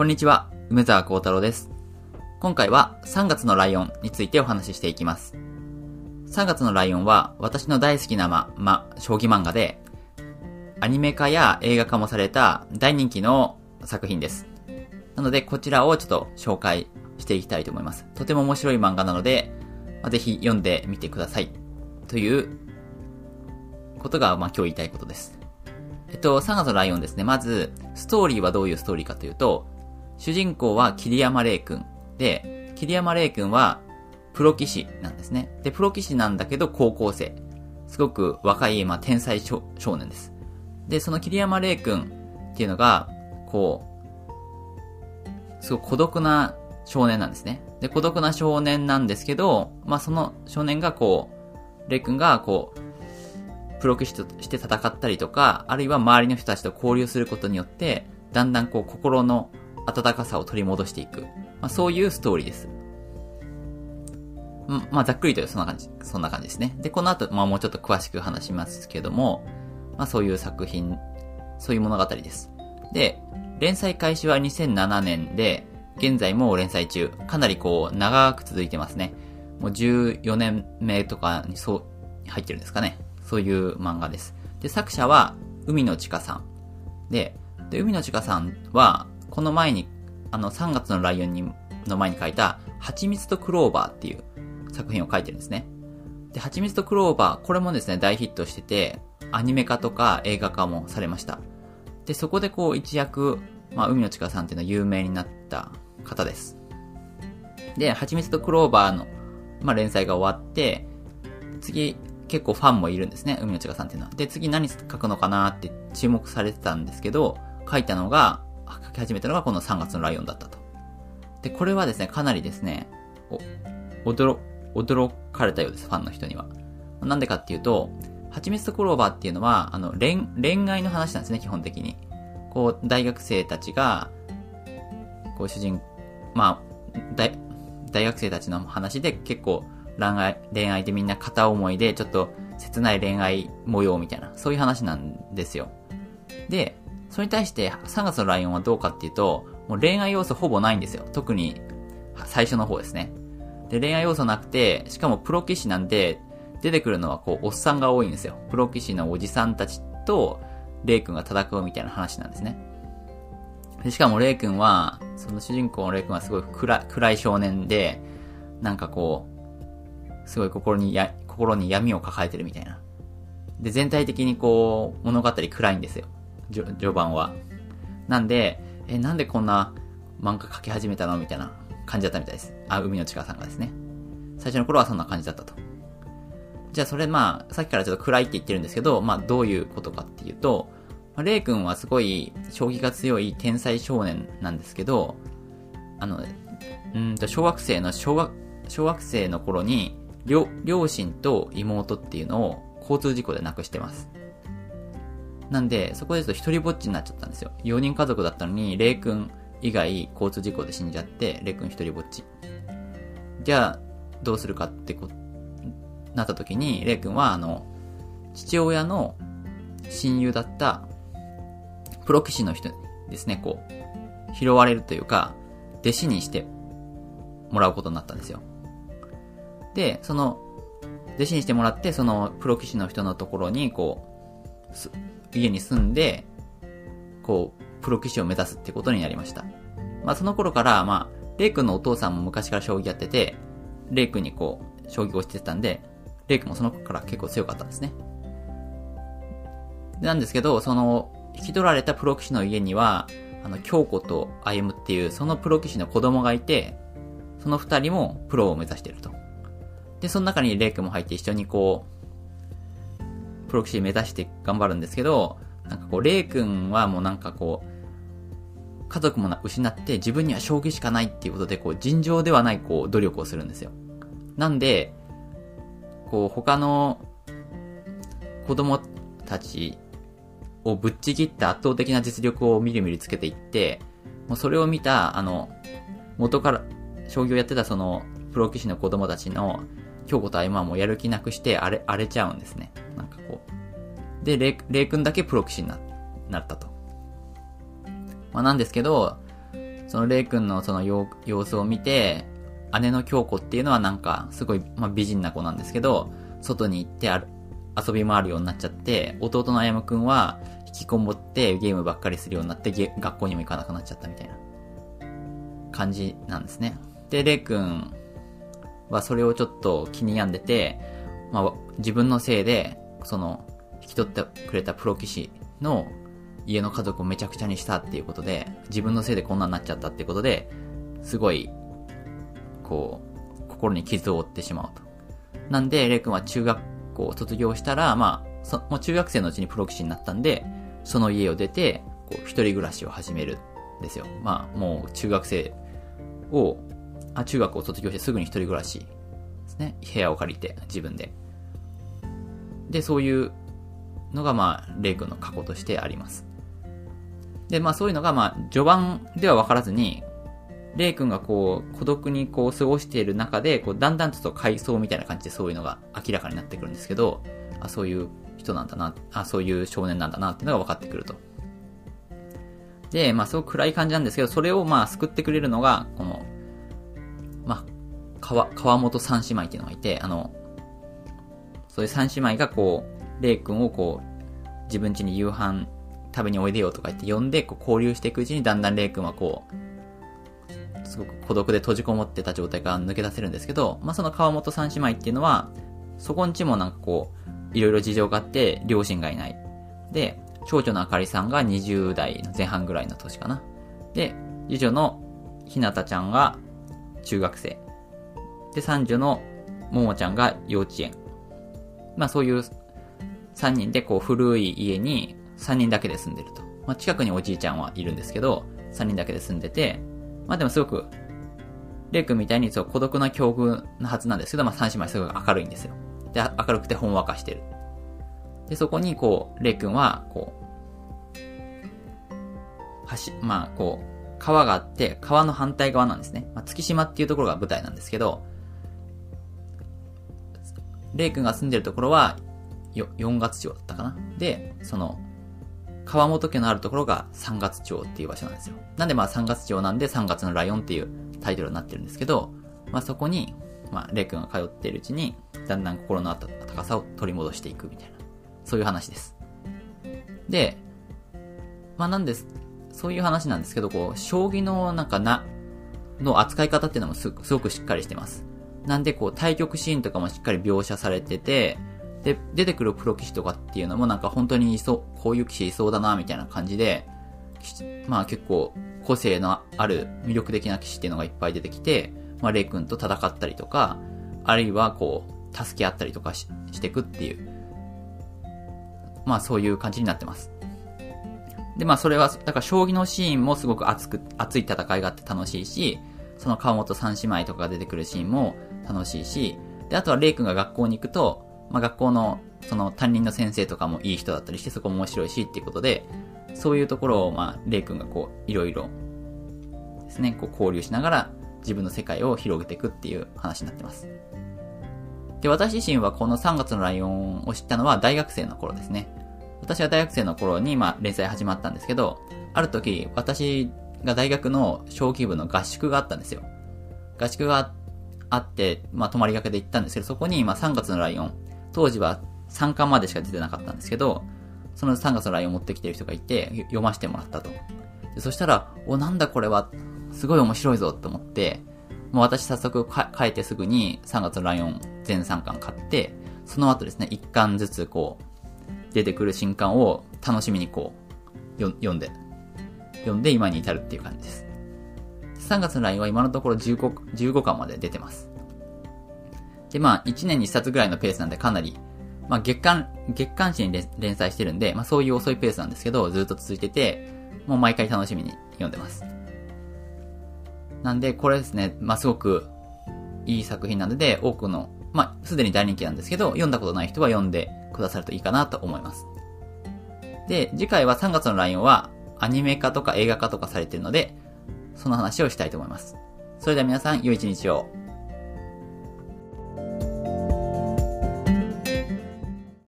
こんにちは、梅沢幸太郎です。今回は3月のライオンについてお話ししていきます。3月のライオンは私の大好きなま、ま、将棋漫画で、アニメ化や映画化もされた大人気の作品です。なので、こちらをちょっと紹介していきたいと思います。とても面白い漫画なので、ぜひ読んでみてください。ということが、ま、今日言いたいことです。えっと、3月のライオンですね。まず、ストーリーはどういうストーリーかというと、主人公は桐山玲君で、桐山玲君はプロ棋士なんですね。で、プロ棋士なんだけど高校生。すごく若い、まあ、天才少年です。で、その桐山玲君っていうのが、こう、すごく孤独な少年なんですね。で、孤独な少年なんですけど、まあ、その少年がこう、玲君がこう、プロ棋士として戦ったりとか、あるいは周りの人たちと交流することによって、だんだんこう心の温かさを取り戻していく。まあ、そういうストーリーです。んまあ、ざっくりとそんな感じ、そんな感じですね。で、この後、まあ、もうちょっと詳しく話しますけども、まあ、そういう作品、そういう物語です。で、連載開始は2007年で、現在も連載中。かなりこう、長く続いてますね。もう14年目とかにそう、入ってるんですかね。そういう漫画です。で、作者は、海野千佳さん。で、で、海野千佳さんは、この前に、あの、3月のライオンに、の前に書いた、蜂蜜とクローバーっていう作品を書いてるんですね。で、蜂蜜とクローバー、これもですね、大ヒットしてて、アニメ化とか映画化もされました。で、そこでこう、一躍、まあ、海野千佳さんっていうのは有名になった方です。で、蜂蜜とクローバーの、まあ、連載が終わって、次、結構ファンもいるんですね、海野千佳さんっていうのは。で、次何書くのかなって注目されてたんですけど、書いたのが、書き始めたのがこの3月のライオンだったと。で、これはですね、かなりですね、お、驚、驚かれたようです、ファンの人には。なんでかっていうと、蜂蜜とクローバーっていうのは、あの、恋、恋愛の話なんですね、基本的に。こう、大学生たちが、こう、主人、まあ、大、大学生たちの話で結構、恋愛、恋愛でみんな片思いで、ちょっと切ない恋愛模様みたいな、そういう話なんですよ。で、それに対して3月のライオンはどうかっていうと、もう恋愛要素ほぼないんですよ。特に最初の方ですね。で、恋愛要素なくて、しかもプロ棋士なんで、出てくるのはこう、おっさんが多いんですよ。プロ棋士のおじさんたちと、レイ君が戦うみたいな話なんですね。でしかもレイ君は、その主人公のレイ君はすごい暗暗い少年で、なんかこう、すごい心にや、心に闇を抱えてるみたいな。で、全体的にこう、物語暗いんですよ。序盤は。なんで、え、なんでこんな漫画描き始めたのみたいな感じだったみたいです。あ、海の近さんがですね。最初の頃はそんな感じだったと。じゃあそれまあ、さっきからちょっと暗いって言ってるんですけど、まあどういうことかっていうと、まあ、レイ君はすごい将棋が強い天才少年なんですけど、あの、うんと小学生の小学、小学生の頃に、両、両親と妹っていうのを交通事故で亡くしてます。なんで、そこでちょっと一人ぼっちになっちゃったんですよ。4人家族だったのに、レイ君以外交通事故で死んじゃって、レイ君一人ぼっち。じゃあ、どうするかってこ、なった時に、レイ君はあの、父親の親友だった、プロ棋士の人ですね、こう、拾われるというか、弟子にしてもらうことになったんですよ。で、その、弟子にしてもらって、そのプロ棋士の人のところに、こう、家に住んで、こう、プロ棋士を目指すってことになりました。まあその頃から、まあ、レイ君のお父さんも昔から将棋やってて、レイ君にこう、将棋をしてたんで、レイ君もその頃から結構強かったんですね。なんですけど、その、引き取られたプロ棋士の家には、あの、京子と歩むっていう、そのプロ棋士の子供がいて、その二人もプロを目指してると。で、その中にレイ君も入って一緒にこう、プロ棋士目指して頑張るんですけど、なんかこう、レイ君はもうなんかこう、家族も失って自分には将棋しかないっていうことで、こう、尋常ではないこう、努力をするんですよ。なんで、こう、他の子供たちをぶっちぎった圧倒的な実力をみるみるつけていって、もうそれを見た、あの、元から、将棋をやってたその、プロ棋士の子供たちの、京子と相馬はもうやる気なくして荒れ、荒れちゃうんですね。なんかこう。で、レイ、レイ君だけプロ棋士にな、なったと。まあなんですけど、そのレイ君のその様様子を見て、姉の京子っていうのはなんか、すごい、まあ、美人な子なんですけど、外に行ってあ遊び回るようになっちゃって、弟のあやむくんは引きこもってゲームばっかりするようになって、学校にも行かなくなっちゃったみたいな感じなんですね。で、レイ君はそれをちょっと気に病んでて、まあ、自分のせいで、その、引き取ってくれたプロ棋士の家の家族をめちゃくちゃにしたっていうことで、自分のせいでこんなになっちゃったっていうことで、すごい、こう、心に傷を負ってしまうと。なんで、レイ君は中学校を卒業したら、まあ、そもう中学生のうちにプロ棋士になったんで、その家を出て、こう、一人暮らしを始めるんですよ。まあ、もう中学生を、あ、中学を卒業してすぐに一人暮らしですね。部屋を借りて、自分で。で、そういうのが、まあ、レイ君の過去としてあります。で、まあそういうのが、まあ、序盤では分からずに、レイ君がこう、孤独にこう過ごしている中で、こう、だんだんと回想みたいな感じでそういうのが明らかになってくるんですけど、あ、そういう人なんだな、あ、そういう少年なんだなっていうのが分かってくると。で、まあすごく暗い感じなんですけど、それをまあ救ってくれるのが、この、川、川本三姉妹っていうのがいて、あの、そういう三姉妹がこう、レイ君をこう、自分家に夕飯食べにおいでよとか言って呼んで、こう交流していくうちにだんだんレイ君はこう、すごく孤独で閉じこもってた状態から抜け出せるんですけど、まあ、その川本三姉妹っていうのは、そこんちもなんかこう、いろいろ事情があって、両親がいない。で、長女のあかりさんが20代の前半ぐらいの年かな。で、次女のひなたちゃんが中学生。で、三女のももちゃんが幼稚園。まあそういう3人でこう古い家に3人だけで住んでると。まあ、近くにおじいちゃんはいるんですけど、3人だけで住んでて、まあでもすごく、レイ君みたいにそう孤独な境遇なはずなんですけど、まあ3姉妹すごく明るいんですよ。で、明るくてほんわかしてる。で、そこにこう、レイ君は、こう、橋、まあこう、川があって、川の反対側なんですね。まあ、月島っていうところが舞台なんですけど、レイ君が住んでるところは、4月町だったかな？で、その、川本家のあるところが三月町っていう場所なんですよ。なんでまあ三月町なんで三月のライオンっていうタイトルになってるんですけど、まあそこに、まあレイ君が通っているうちに、だんだん心の高さを取り戻していくみたいな、そういう話です。で、まあなんです、そういう話なんですけど、こう、将棋のなんかな、の扱い方っていうのもすごくしっかりしてます。なんでこう、対局シーンとかもしっかり描写されてて、で、出てくるプロ棋士とかっていうのもなんか本当にいそう、こういう棋士いそうだな、みたいな感じで、まあ結構個性のある魅力的な棋士っていうのがいっぱい出てきて、まあレイ君と戦ったりとか、あるいはこう、助け合ったりとかししていくっていう、まあそういう感じになってます。で、まあそれは、だから将棋のシーンもすごく熱く、熱い戦いがあって楽しいし、その川本三姉妹とかが出てくるシーンも楽しいし、で、あとはレイ君が学校に行くと、まあ、学校のその担任の先生とかもいい人だったりしてそこも面白いしっていうことで、そういうところを、まあ、レイ君がこう、いろいろですね、こう交流しながら自分の世界を広げていくっていう話になってます。で、私自身はこの3月のライオンを知ったのは大学生の頃ですね。私は大学生の頃に、ま、連載始まったんですけど、ある時、私が大学の小規部の合宿があったんですよ。合宿があって、まあ、泊まりがけで行ったんですけど、そこに、まあ、3月のライオン、当時は3巻までしか出てなかったんですけど、その3月の LINE を持ってきてる人がいて、読ませてもらったと。でそしたら、お、なんだこれは、すごい面白いぞと思って、もう私早速書いてすぐに3月のライオン全3巻買って、その後ですね、1巻ずつこう、出てくる新刊を楽しみにこう、読んで、読んで今に至るっていう感じです。3月のラインは今のところ15、15巻まで出てます。で、まあ、1年に1冊ぐらいのペースなんでかなり、まあ、月間、月刊誌に連載してるんで、まあ、そういう遅いペースなんですけど、ずっと続いてて、もう毎回楽しみに読んでます。なんで、これですね、まあ、すごくいい作品なので、多くの、まあ、すでに大人気なんですけど、読んだことない人は読んでくださるといいかなと思います。で、次回は3月のライオンは、アニメ化とか映画化とかされてるので、その話をしたいと思います。それでは皆さん、良い一日を。